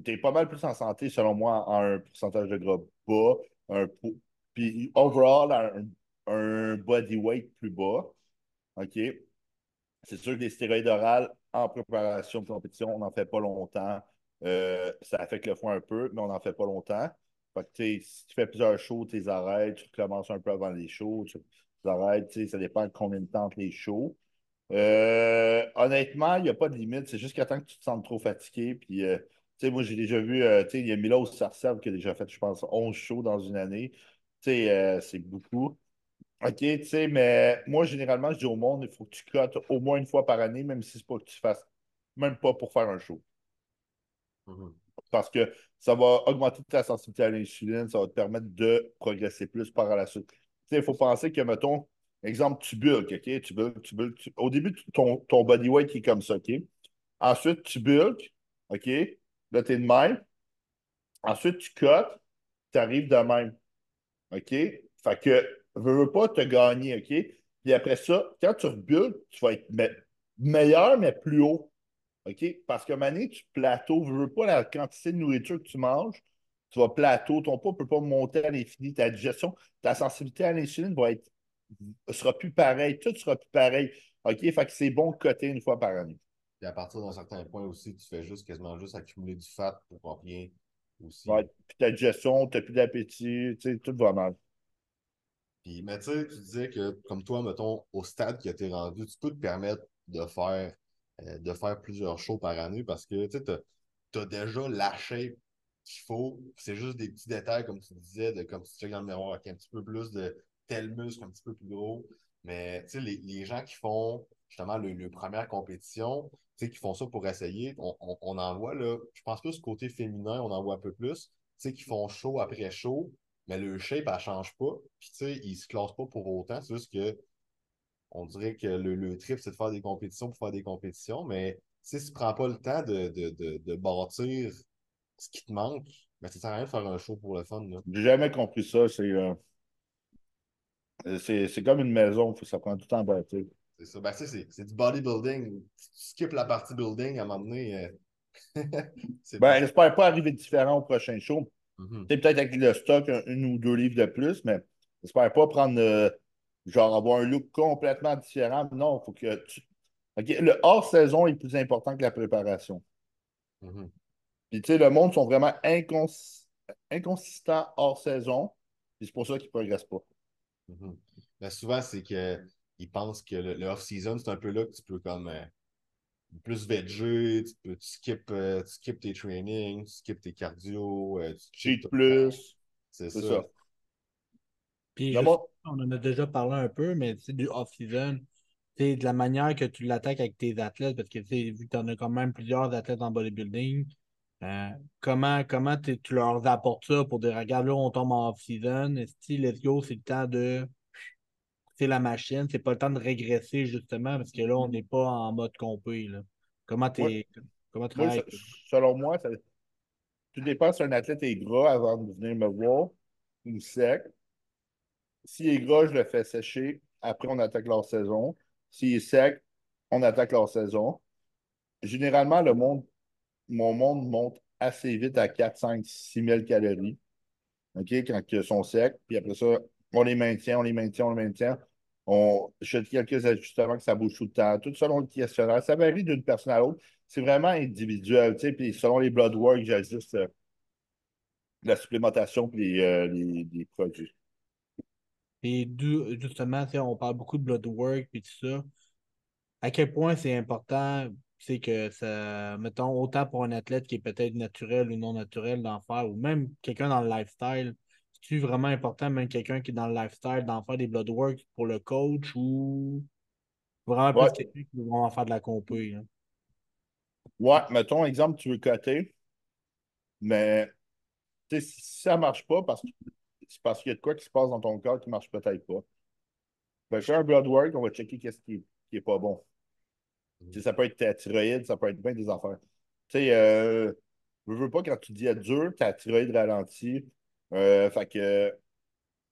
t'es pas mal plus en santé, selon moi, en un pourcentage de gras bas, un puis overall, un, un body weight plus bas. OK? C'est sûr que les stéroïdes orales en préparation de compétition, on n'en fait pas longtemps. Euh, ça affecte le foie un peu, mais on n'en fait pas longtemps. Fait que, si tu fais plusieurs shows, tu les arrêtes, tu recommences un peu avant les shows, tu les arrêtes, ça dépend de combien de temps les shows. Euh, honnêtement, il n'y a pas de limite. C'est juste qu'à temps que tu te sens trop fatigué. Puis, euh, tu sais, moi, j'ai déjà vu, euh, tu sais, il y a Milos Sarcev qui a déjà fait, je pense, 11 shows dans une année. Tu sais, euh, c'est beaucoup. OK, tu sais, mais moi, généralement, je dis au monde, il faut que tu cotes au moins une fois par année, même si c'est pas que tu fasses, même pas pour faire un show. Mhm. Parce que ça va augmenter ta sensibilité à l'insuline, ça va te permettre de progresser plus par la suite. Tu sais, il faut penser que, mettons, exemple, tu bulk, OK? Tu bulk, tu tu- Au début, ton, ton body weight est comme ça, OK? Ensuite, tu bulk, OK? Là, tu es de même. Ensuite, tu cotes, tu arrives de même. OK? Fait que, veux, veux pas te gagner, OK? Puis après ça, quand tu rebuilds, tu vas être me- meilleur, mais plus haut. OK? Parce que mané, tu plateau, veux, veux pas la quantité de nourriture que tu manges, tu vas plateau, ton poids ne peut pas monter à l'infini, ta digestion, ta sensibilité à l'insuline va être sera plus pareil, tout sera plus pareil. OK? Fait que c'est bon de coter une fois par année. Puis à partir d'un certain point aussi, tu fais juste quasiment juste accumuler du fat pour pas rien aussi. Ouais, puis ta digestion, tu n'as plus d'appétit, tu sais, tout va mal. Puis, mais tu sais, tu disais que, comme toi, mettons, au stade que tu es rendu, tu peux te permettre de faire, euh, de faire plusieurs shows par année parce que tu as, déjà la shape qu'il faut. C'est juste des petits détails, comme tu disais, de comme tu checkes dans le miroir avec un petit peu plus de tel muscle, un petit peu plus gros. Mais tu sais, les, les gens qui font justement le, le première compétition, tu sais, qui font ça pour essayer, on, on, on en voit là, je pense plus côté féminin, on en voit un peu plus, tu sais, qui font show après show, mais le shape, elle change pas. Puis, tu sais, ils se classent pas pour autant. C'est juste que on dirait que le, le trip, c'est de faire des compétitions pour faire des compétitions, mais si tu ne prends pas le temps de, de, de, de bâtir ce qui te manque, ben, ça sert à rien de faire un show pour le fun. J'ai jamais compris ça. C'est euh, comme une maison, ça prend tout le temps à bâtir. C'est ça. Ben, c'est, c'est du bodybuilding. Si tu skippes la partie building, à un moment donné, euh, Ben, j'espère pas arriver différent au prochain show. Mhm. Peut-être avec le stock, un- une ou deux livres de plus, mais j'espère pas prendre, euh, genre, avoir un look complètement différent. Non, il faut que tu. Le hors-saison est plus important que la préparation. Mhm. Puis, tu sais, le monde sont vraiment incons- inconsistants hors saison. Puis c'est pour ça qu'ils ne progressent pas. Ben, souvent, c'est qu'ils pensent que le, le off-season, c'est un peu là que tu peux comme euh, plus veger, tu peux tu skip, euh, tu skip tes trainings, tu skip tes cardio, euh, tu skip Cheat plus. C'est ça. ça. Puis on en a déjà parlé un peu, mais c'est du off-season. C'est de la manière que tu l'attaques avec tes athlètes, parce que tu sais, vu que tu en as quand même plusieurs athlètes en bodybuilding, euh, comment, comment tu leur apportes ça pour dire regarde là, on tombe en off-season, si let's go, c'est le temps de c'est la machine, c'est pas le temps de régresser justement, parce que là, on n'est pas en mode compé. Là. Comment t'es. Ouais. Comment tu selon moi, ça, tout dépend si un athlète est gras avant de venir me voir ou sec. S'il est gras, je le fais sécher. Après, on attaque leur saison. S'il est sec, on attaque leur saison. Généralement, le monde, mon monde monte assez vite à 4, 5, 6 000 calories. OK, quand ils sont secs. Puis après ça, on les maintient, on les maintient, on les maintient. On, je fais quelques ajustements que ça bouge tout le temps. Tout selon le questionnaire. Ça varie d'une personne à l'autre. C'est vraiment individuel. Puis selon les blood work, j'ajuste euh, la supplémentation puis les, euh, les- produits. Et justement, on parle beaucoup de blood work et tout ça. À quel point c'est important, c'est que ça, mettons, autant pour un athlète qui est peut-être naturel ou non naturel d'en faire, ou même quelqu'un dans le lifestyle, c'est vraiment important, même quelqu'un qui est dans le lifestyle, d'en faire des blood work pour le coach ou vraiment Ouais. quelqu'un qui veut vraiment faire de la compé. Ouais, mettons, exemple, tu veux coter, mais tu sais, si ça ne marche pas, parce que c'est parce qu'il y a de quoi qui se passe dans ton corps qui ne marche peut-être pas. Que faire un blood work, on va checker qu'est-ce qui n'est pas bon. Tu sais, ça peut être ta thyroïde, ça peut être bien des affaires. Tu sais, euh, je veux pas quand tu dis être dur, ta thyroïde ralentit. Euh, fait que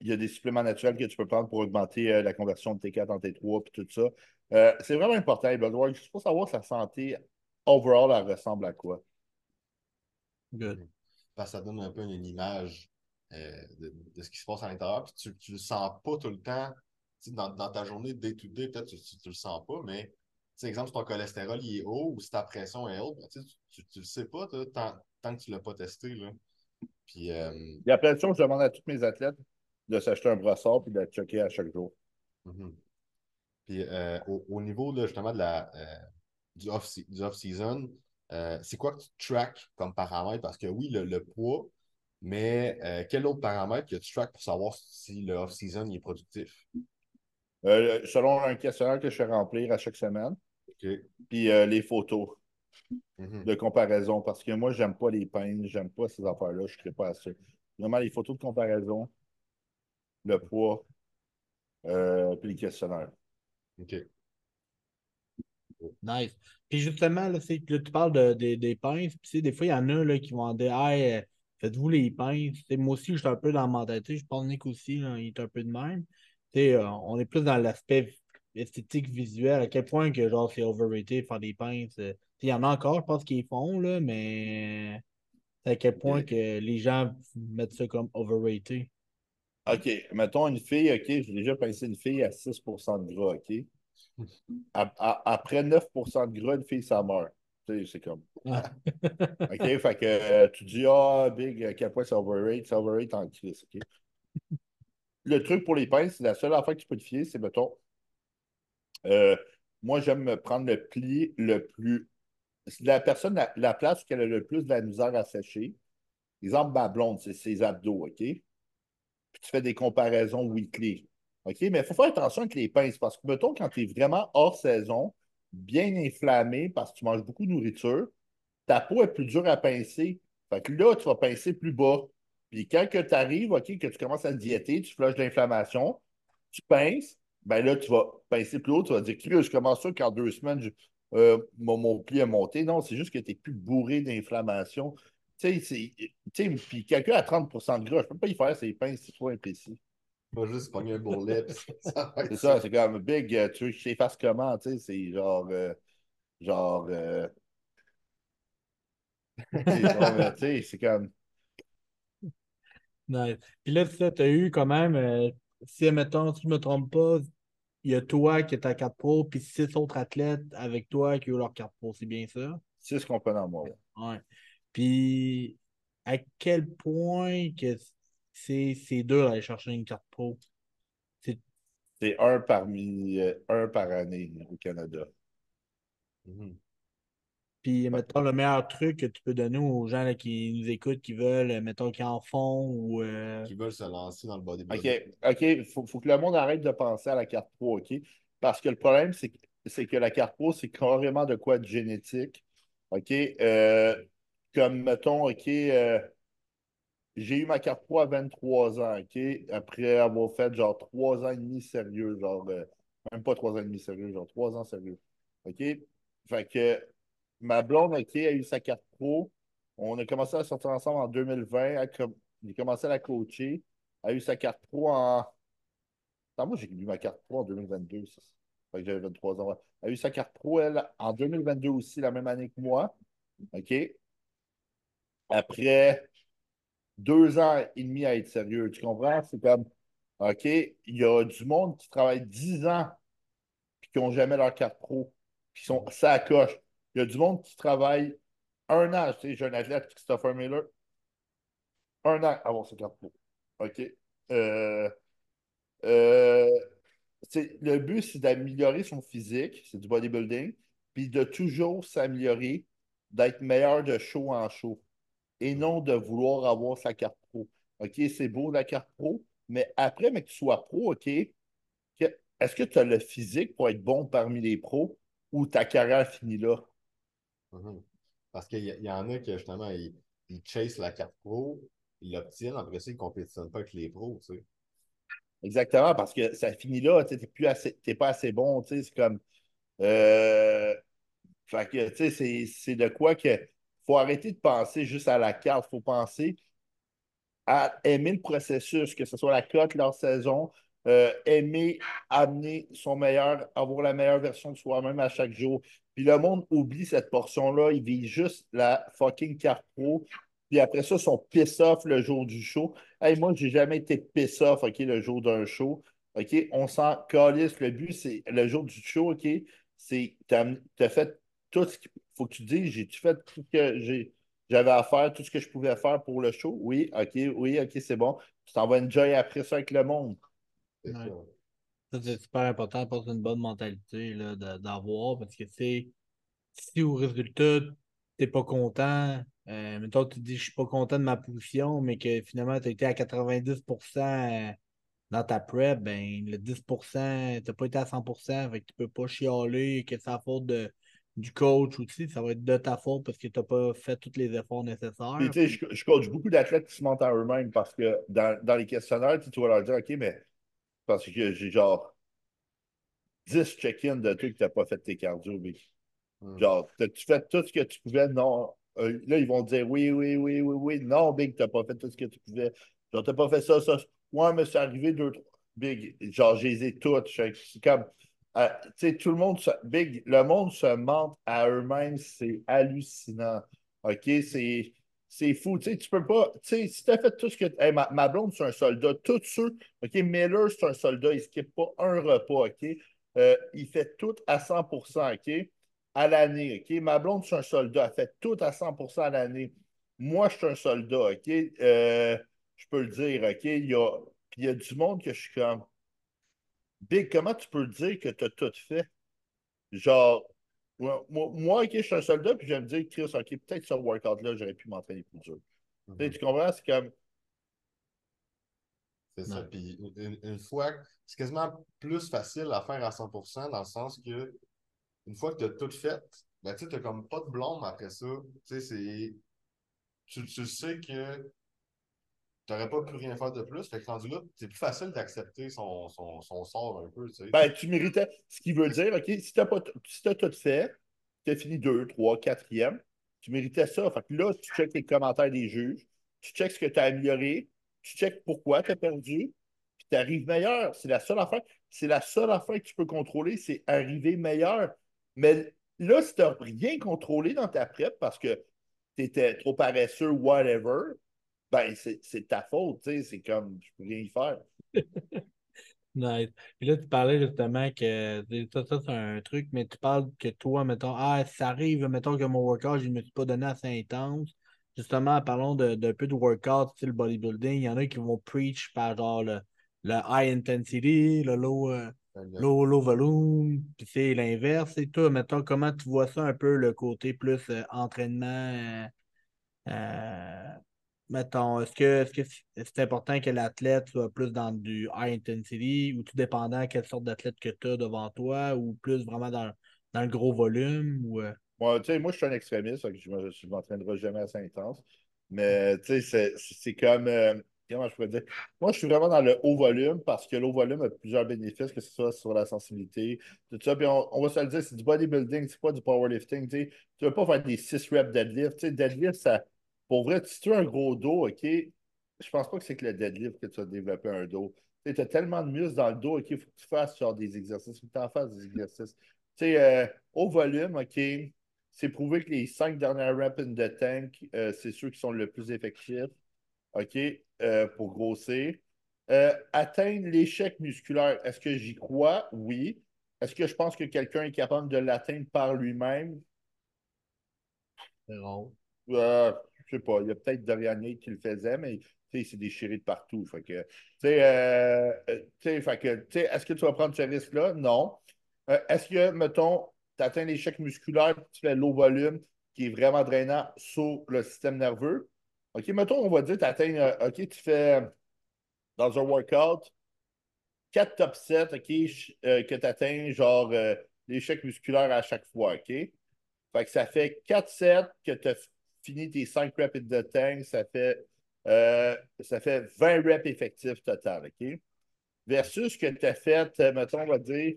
il y a des suppléments naturels que tu peux prendre pour augmenter euh, la conversion de T4 en T3 puis tout ça. Euh, c'est vraiment important, les blood work, juste pour savoir si la santé overall elle ressemble à quoi? Good. Parce que ça donne un peu une image euh, de, de ce qui se passe à l'intérieur. Puis tu, tu le sens pas tout le temps. Tu sais, dans, dans ta journée day to day, peut-être que tu, tu, le sens pas, mais tu sais, exemple, si ton cholestérol il est haut ou si ta pression est haute, ben, tu, tu, tu le sais pas tant, tant que tu l'as pas testé. Là. Puis euh, Il y a plein de choses, je demande à tous mes athlètes de s'acheter un brossard puis de le checker à chaque jour. Mhm. Puis euh, au, au niveau là, justement de la, euh, du off- du off-season, c'est quoi que tu track comme paramètre? Parce que oui, le, le poids, mais quel autre paramètre que tu track pour savoir si le off-season est productif? Selon un questionnaire que je fais remplir à chaque semaine, puis les photos Mhm. de comparaison, parce que moi, j'aime pas les peines, j'aime pas ces affaires-là, je ne pas à ça. Vraiment, les photos de comparaison, le poids, euh, puis les questionnaires. OK. Nice. Puis justement, là, que tu parles de, de- des pinces, puis tu sais, des fois, il y en a là, qui vont dire Hey, euh, faites-vous les pinces. Moi aussi, je suis un peu dans la mentalité, je pense Nick aussi, là, il est un peu de même. Euh, on est plus dans l'aspect esthétique visuel, à quel point que genre c'est overrated faire des pinces. Il y en a encore, je pense qu'ils font, là, mais à quel point que les gens mettent ça comme overrated? OK, mettons une fille, OK, j'ai déjà pincé une fille à 6% de gras, OK? À- à- après 9% de gras, une fille, ça meurt. Tu sais, c'est comme. Ah. OK, fait que euh, tu dis, ah, Big, à quel point c'est overrated, c'est overrated en crise, OK? Le truc pour les pinces, c'est la seule affaire que tu peux te fier, c'est, mettons, euh, moi, j'aime me prendre le pli le plus. La personne, la, la place où elle a le plus de la misère à sécher, exemple, ma blonde, c'est ses abdos, OK? Puis tu fais des comparaisons weekly. OK? Mais il faut faire attention avec les pinces parce que, mettons, quand tu es vraiment hors saison, bien inflammé parce que tu manges beaucoup de nourriture, ta peau est plus dure à pincer. Fait que là, tu vas pincer plus bas. Puis quand tu arrives, OK, que tu commences à diéter, tu flushes l'inflammation, tu pinces, ben là, tu vas pincer plus haut, tu vas dire, je commence ça qu'en deux semaines, euh, mon, mon pli a monté. Non, c'est juste que tu n'es plus bourré d'inflammation. Tu sais, c'est- tu sais, puis quelqu'un à 30% de gras, je peux pas y faire ses pinces si soit imprécis. Pas juste pogner un bourrelet. va C'est ça, c'est comme big, euh, tu veux que je t'efface comment, tu sais, c'est genre, euh, genre, euh, c'est euh, tu sais, c'est comme, Nice. Puis là, tu as eu quand même, euh, si, mettons, si je ne me trompe pas, il y a toi qui est à 4 Pro, puis six autres athlètes avec toi qui ont leur 4 Pro, c'est bien ça? c'est ce qu'on peut en moi. Ouais. Puis, à quel point que c'est c'est dur d'aller chercher une carte pro? C'est un parmi, euh, un par année au Canada. Mhm. Puis, mettons, le meilleur truc que tu peux donner aux gens là, qui nous écoutent, qui veulent, mettons, qui en font ou. euh, Qui veulent se lancer dans le bodybuilding. OK, OK, il faut, faut que le monde arrête de penser à la carte pro, OK? Parce que le problème, c'est que, c'est que la carte pro, c'est carrément de quoi de génétique. OK? Euh, comme, mettons, OK, euh, j'ai eu ma carte pro à 23 ans, OK? Après avoir fait genre 3 ans et demi sérieux, genre, euh, même pas 3 ans et demi sérieux, genre 3 ans sérieux. OK? Fait que ma blonde, OK, a eu sa carte pro. On a commencé à sortir ensemble en 2020. Elle a com- J'ai commencé à la coacher. Elle a eu sa carte pro en. Non, moi, j'ai eu ma carte pro en 2022. Ça. Fait que j'avais 23 ans. Elle a eu sa carte pro, elle, en 2022 aussi, la même année que moi. OK? Après deux ans et demi à être sérieux, tu comprends? C'est comme, OK, il y a du monde qui travaille 10 ans puis qui n'ont jamais leur carte pro, qui sont ça coche. Il y a du monde qui travaille un an. Tu sais, j'ai un athlète, Christopher Miller, un an avant sa carte pro. OK? Euh, euh, le but, c'est d'améliorer son physique, c'est du bodybuilding, puis de toujours s'améliorer, d'être meilleur de show en show, et non de vouloir avoir sa carte pro. OK, c'est beau la carte pro, mais après, mais que tu sois pro, OK, est-ce que tu as le physique pour être bon parmi les pros ou ta carrière finit là? Mhm. Parce qu'il y, en a qui, justement, ils, ils la carte pro, ils l'obtiennent, après ça, ils ne compétitionnent pas avec les pros, tu sais. Exactement, parce que ça finit là, tu n'es pas assez bon, tu sais, c'est comme. euh, fait que, tu sais, c'est- c'est de quoi que faut arrêter de penser juste à la carte, faut penser à aimer le processus, que ce soit la cote, leur saison, euh, aimer amener son meilleur, avoir la meilleure version de soi-même à chaque jour. Puis le monde oublie cette portion-là, il vit juste la fucking carte pro. Puis après ça, son piss-off le jour du show. Hey, moi, j'ai jamais été piss-off, OK, le jour d'un show. OK, on s'en calisse. Le but, c'est le jour du show, OK, c'est as fait tout ce qu'il faut que tu dises, j'ai-tu fait tout ce que j'avais à faire, tout ce que je pouvais faire pour le show? Oui, OK, oui, OK, c'est bon. Tu t'en vas enjoy après ça avec le monde. Ça. C'est super important pour une bonne mentalité d'avoir parce que tu sais, si au résultat, t'es pas content, euh, mettons, tu te dis je suis pas content de ma position, mais que finalement tu as été à 90% dans ta prep, ben le 10%, t'as pas été à 100%, fait que tu peux pas chialer que c'est la faute de, du coach aussi, ça va être de ta faute parce que t'as pas fait tous les efforts nécessaires. Puis, tu je, je coach beaucoup d'athlètes qui se mentent à eux-mêmes parce que dans, dans les questionnaires, tu tu vas leur dire, OK, mais parce que j'ai genre 10 check-in de trucs que tu n'as pas fait tes cardio, mais Mhm. genre, t'as-tu fait tout ce que tu pouvais? Non. Euh, là, ils vont dire oui, oui, oui, oui, oui. Non, Big, t'as pas fait tout ce que tu pouvais. Genre, t'as pas fait ça, ça. Ouais, mais c'est arrivé deux, trois. Big, genre, je les ai toutes. C'est comme. euh, tu sais, tout le monde, se- Big, le monde se ment à eux-mêmes, c'est hallucinant. OK? C'est. C'est fou, tu sais, tu peux pas, tu sais, si t'as fait tout ce que, hey, ma, ma blonde, c'est un soldat, tous ceux, OK, Miller, c'est un soldat, il skippe pas un repas, OK, Euh, il fait tout à 100%, OK, à l'année, OK, ma blonde, c'est un soldat, elle fait tout à 100% à l'année. Moi, je suis un soldat, OK, Euh, je peux le dire, OK, il y a, puis il y a du monde que je suis comme, Big, comment tu peux dire que tu as tout fait? Genre, moi, moi, moi, OK, je suis un soldat, puis je vais me dire, Chris, OK, peut-être ce workout-là, j'aurais pu m'entraîner plus dur. Tu Mhm. tu comprends? C'est comme, C'est ça. Puis une, une fois, c'est quasiment plus facile à faire à 100% dans le sens que une fois que tu as tout fait, ben, tu n'as comme pas de blâme après ça. Tu sais, c'est. Tu, tu sais que tu n'aurais pas pu rien faire de plus. Fait que rendu là, c'est plus facile d'accepter son, son, son, sort un peu. Tu. Ben, tu méritais. Ce qui veut dire, OK, si tu as, si as tout fait, tu as fini 2, 3, 4e, tu méritais ça. Fait que là, tu checkes les commentaires des juges, tu checkes ce que tu as amélioré, tu checkes pourquoi tu as perdu, puis tu arrives meilleur. C'est la seule affaire. C'est la seule affaire que tu peux contrôler, c'est arriver meilleur. Mais là, si tu n'as rien contrôlé dans ta prep parce que tu étais trop paresseux, whatever, ben c'est ta faute, tu sais, c'est comme je peux rien y faire. nice. Puis là, tu parlais justement que ça, ça c'est un truc, mais tu parles que toi, mettons, ah, ça arrive, mettons que mon workout, je ne me suis pas donné assez intense. Justement, parlons d'un peu de workout, style bodybuilding. Il y en a qui vont preach par genre le, le high intensity, le low, euh, low, low, volume, puis c'est l'inverse. Et toi, mettons, comment tu vois ça un peu, le côté plus euh, entraînement? Euh, mettons, est-ce que c'est important que l'athlète soit plus dans du high intensity ou tout dépendant quelle sorte d'athlète que tu as devant toi ou plus vraiment dans, dans le gros volume? Ou, moi, je suis un extrémiste, je ne m'entraînerai jamais assez intense. Mais c'est comme. Euh, comment je pourrais dire? Moi, je suis vraiment dans le haut volume parce que le haut volume a plusieurs bénéfices, que ce soit sur la sensibilité, tout ça. Puis on, va se le dire, c'est du bodybuilding, c'est pas du powerlifting. Tu ne veux pas faire des 6 reps deadlift. deadlift, ça, pour vrai, si tu as un gros dos, OK, je pense pas que c'est que le deadlift que tu as développé un dos. Tu as tellement de muscles dans le dos, OK, il faut que tu fasses genre, des exercices, faut que tu en fasses des exercices. Tu sais, euh, au volume, OK, c'est prouvé que les cinq dernières reps in the tank, euh, c'est ceux qui sont le plus effectifs. OK? Euh, pour grossir. Atteindre l'échec musculaire, est-ce que j'y crois? Oui. Est-ce que je pense que quelqu'un est capable de l'atteindre par lui-même? Non. Je sais pas. Il y a peut-être Dorian qui le faisait, mais il s'est déchiré de partout. Est-ce que tu vas prendre ce risque-là? Non. est-ce que, mettons, tu atteins l'échec musculaire, tu fais low volume, qui est vraiment drainant sur le système nerveux? OK, mettons, on va dire, tu atteins, euh, OK, tu fais dans un workout 4 top 7, OK, euh, que tu atteins genre euh, l'échec musculaire à chaque fois, OK? Fait que ça fait 4 sets que tu as fini tes 5 reps de tank, ça fait, ça fait 20 reps effectifs total, OK? Versus que tu as fait, mettons, on va dire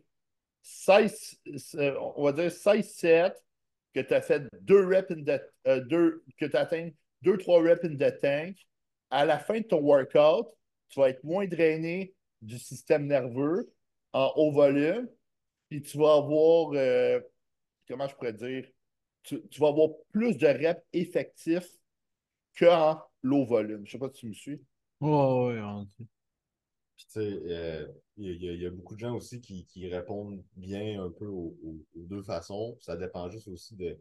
16, euh, on va dire 16-7, que tu as fait deux reps in the, euh, que tu atteint 2-3 reps in the tank, à la fin de ton workout, tu vas être moins drainé du système nerveux en haut volume, puis tu vas avoir, euh, comment je pourrais dire, tu, vas avoir plus de reps effectifs qu'en low volume. Je ne sais pas si tu me suis. Oh, oui, on dit. Puis, tu sais, il y, a beaucoup de gens aussi qui, répondent bien un peu aux, deux façons. Ça dépend juste aussi de,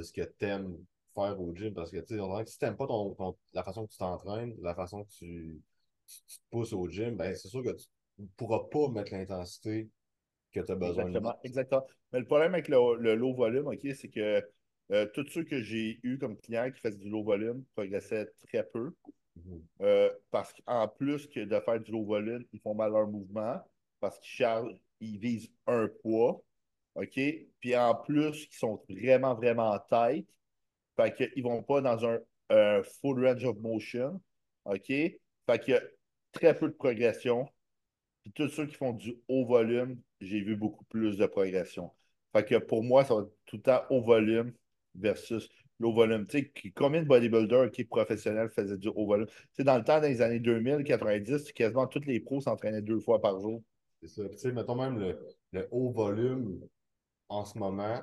ce que tu aimes faire au gym. Parce que, tu sais, si tu n'aimes pas ton, la façon que tu t'entraînes, la façon que tu, te pousses au gym, ben, c'est sûr que tu ne pourras pas mettre l'intensité que tu as besoin Exactement. de Exactement. Mais le problème avec le, low volume, OK, c'est que euh, tous ceux que j'ai eu comme clients qui faisaient du low volume progressaient très peu. Mhm. Euh, parce qu'en plus que de faire du low volume, ils font mal leur mouvement parce qu'ils chargent, ils visent un poids. OK? Puis en plus, ils sont vraiment, vraiment tight. Fait qu'ils ne vont pas dans un, full range of motion. OK? Fait qu'il y a très peu de progression. Puis tous ceux qui font du haut volume, j'ai vu beaucoup plus de progression. Fait que pour moi, ça va être tout le temps haut volume versus low volume. Tu sais, combien de bodybuilders qui professionnels faisaient du haut volume? Tu sais, dans le temps, dans les années 2000, 90, quasiment tous les pros s'entraînaient deux fois par jour. C'est ça. Tu sais, mettons même le, haut volume en ce moment,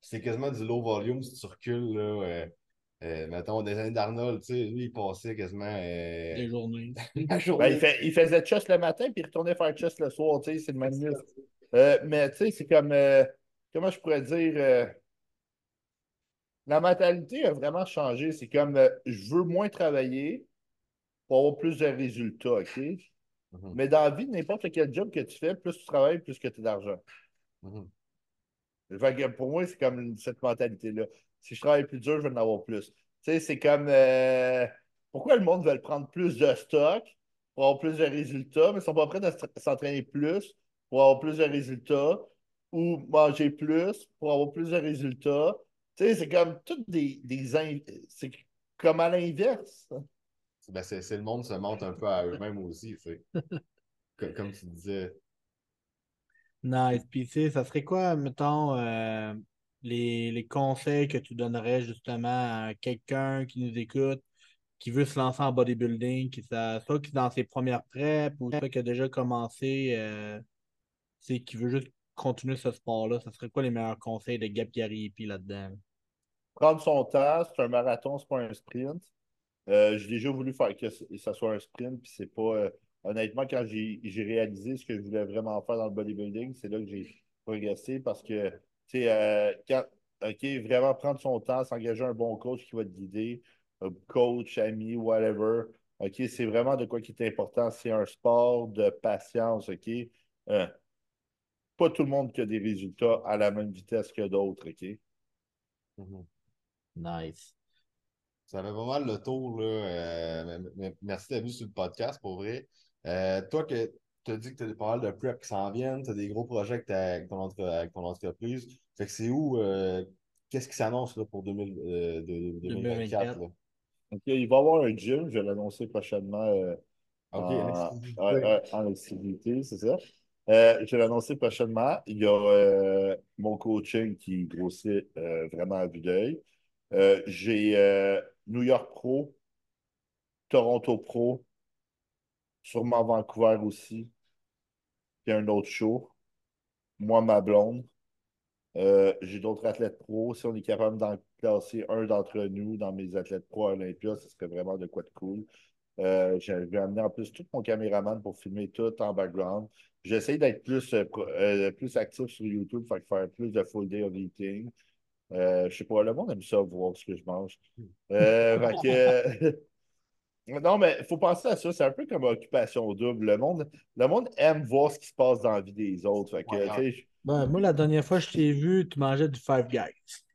c'est quasiment du low volume si tu recules, là. Euh, euh, mettons, des années d'Arnold, tu sais, lui, il passait quasiment. Euh, des journées. Ben, il, faisait chest le matin, puis il retournait faire chest le soir, tu sais, c'est le même mais tu sais, c'est comme. comment je pourrais dire la mentalité a vraiment changé. C'est comme euh, je veux moins travailler pour avoir plus de résultats, OK? Mhm. Mais dans la vie, n'importe quel job que tu fais, plus tu travailles, plus que tu as d'argent. Mhm. Pour moi, c'est comme cette mentalité-là. Si je travaille plus dur, je vais en avoir plus. Tu sais, c'est comme euh, pourquoi le monde veut prendre plus de stock pour avoir plus de résultats, mais ils ne sont pas prêts à s'entraîner plus pour avoir plus de résultats ou manger plus pour avoir plus de résultats tu sais, c'est comme toutes des. des c'est comme à l'inverse. ben, c'est le monde se montre un peu à eux-mêmes aussi, tu sais. Co- Comme tu disais. Nice. Puis, tu sais, ça serait quoi, mettons, euh, les, les conseils que tu donnerais justement à quelqu'un qui nous écoute, qui veut se lancer en bodybuilding, qui ça, soit qui est dans ses premières preps ou soit qui a déjà commencé, euh, tu sais, qui veut juste continuer ce sport-là, ça serait quoi les meilleurs conseils de Gab Garipi là-dedans? Prendre son temps, c'est un marathon, c'est pas un sprint. Euh, j'ai déjà voulu faire que ça soit un sprint, puis c'est pas. euh, honnêtement, quand j'ai réalisé ce que je voulais vraiment faire dans le bodybuilding, c'est là que j'ai progressé parce que, tu sais, euh, quand, OK, vraiment prendre son temps, s'engager un bon coach qui va te guider, coach, ami, whatever. OK, c'est vraiment de quoi qui est important. C'est un sport de patience, OK? Pas tout le monde qui a des résultats à la même vitesse que d'autres, OK? Mhm. Nice. Ça fait pas mal le tour, là. Euh, merci d'être venu sur le podcast, pour vrai. Euh, toi, que tu as dit que tu as pas mal de prep qui s'en viennent, tu as des gros projets avec, ton, entre- avec ton entreprise. Fait que c'est où, euh, qu'est-ce qui s'annonce là, pour 2000, euh, de- 2024? là? OK, il va y avoir un gym, je vais l'annoncer prochainement euh, en, en- en- en exclusivité, c'est ça? Euh, je vais l'annoncer prochainement. Il y a euh, mon coaching qui grossit euh, vraiment à vue d'œil. J'ai New York Pro, Toronto Pro, sûrement Vancouver aussi, puis un autre show. Moi, ma blonde. J'ai d'autres athlètes pro. Si on est capable d'en classer un d'entre nous dans mes athlètes pro Olympia, ce serait vraiment de quoi de cool. J'ai amené en plus tout mon caméraman pour filmer tout en background. J'essaie d'être plus, euh, euh, plus actif sur YouTube, fait faire plus de full day of eating. Euh, je sais pas, le monde aime ça, voir ce que je mange. Euh, fait que, non, mais il faut penser à ça. C'est un peu comme occupation double. Le monde, le monde aime voir ce qui se passe dans la vie des autres. Fait que, Ouais, tu sais, je- Ben, moi, la dernière fois que je t'ai vu, tu mangeais du Five Guys.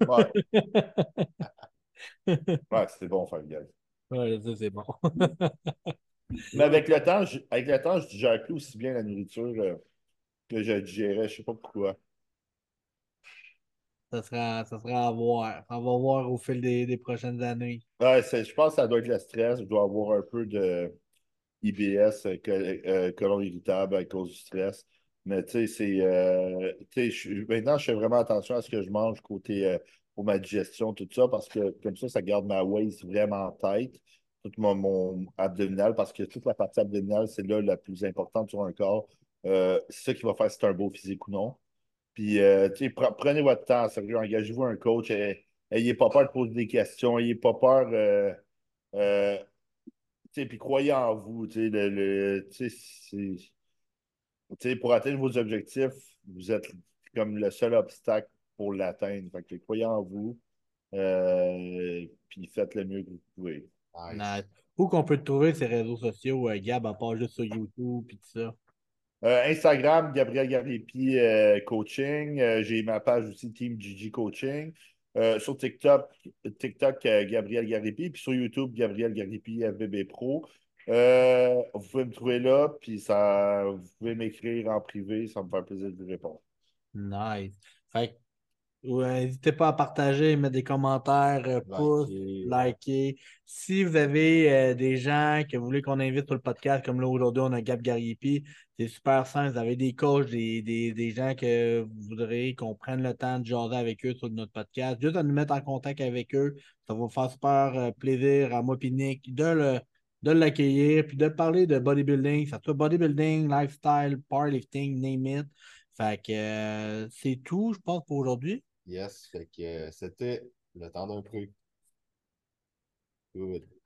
ouais, ouais, c'était bon, faire gueule. Ouais, ça, c'est bon. Mais avec le temps, je, avec le temps, je digère plus aussi bien la nourriture euh, que je digérais. Je sais pas pourquoi. Ça sera, ça sera à voir. On va voir au fil des, des prochaines années. Ouais, je pense que ça doit être le stress. Je dois avoir un peu de IBS, euh, euh, colon irritable à cause du stress. Mais tu sais, c'est. euh, maintenant, je fais vraiment attention à ce que je mange côté pour ma digestion, tout ça, parce que comme ça, ça garde ma waist vraiment en tête, tout mon, abdominal, parce que toute la partie abdominale, c'est là la plus importante sur un corps. Euh, c'est ça qui va faire si c'est un beau physique ou non. Puis, euh, prenez votre temps, sérieux, engagez-vous un coach. eh, Ayez pas peur de poser des questions, ayez pas peur. euh, euh, puis croyez en vous. Pour atteindre vos objectifs, vous êtes comme le seul obstacle pour l'atteindre. Croyez en vous, euh, puis faites le mieux que vous pouvez. Nice. Où qu'on peut te trouver ces réseaux sociaux, euh, Gab, à part juste sur YouTube et tout ça? Euh, Instagram, Gabriel Garipi euh, Coaching. Euh, j'ai ma page aussi Team GG Coaching. Sur TikTok, TikTok Gabriel Garipi. Puis sur YouTube, Gabriel Garipi FBB Pro. Vous pouvez me trouver là, puis ça, vous pouvez m'écrire en privé, ça me fait plaisir de vous répondre. Nice. Fait que, ouais, n'hésitez pas à partager, mettre des commentaires, euh, pouces, Liker. Si vous avez euh, des gens que vous voulez qu'on invite sur le podcast, comme là aujourd'hui, on a Gab Gariepi, c'est super simple. Vous avez des coachs, des, des, des gens que vous voudrez qu'on prenne le temps de jaser avec eux sur notre podcast, juste à nous mettre en contact avec eux. Ça va vous faire super euh, plaisir à moi et Nick de le de l'accueillir, puis de parler de bodybuilding, ce soit bodybuilding, lifestyle, powerlifting, name it. Fait que euh, c'est tout, je pense, pour aujourd'hui. Yes, fait que c'était le temps d'un truc. Good.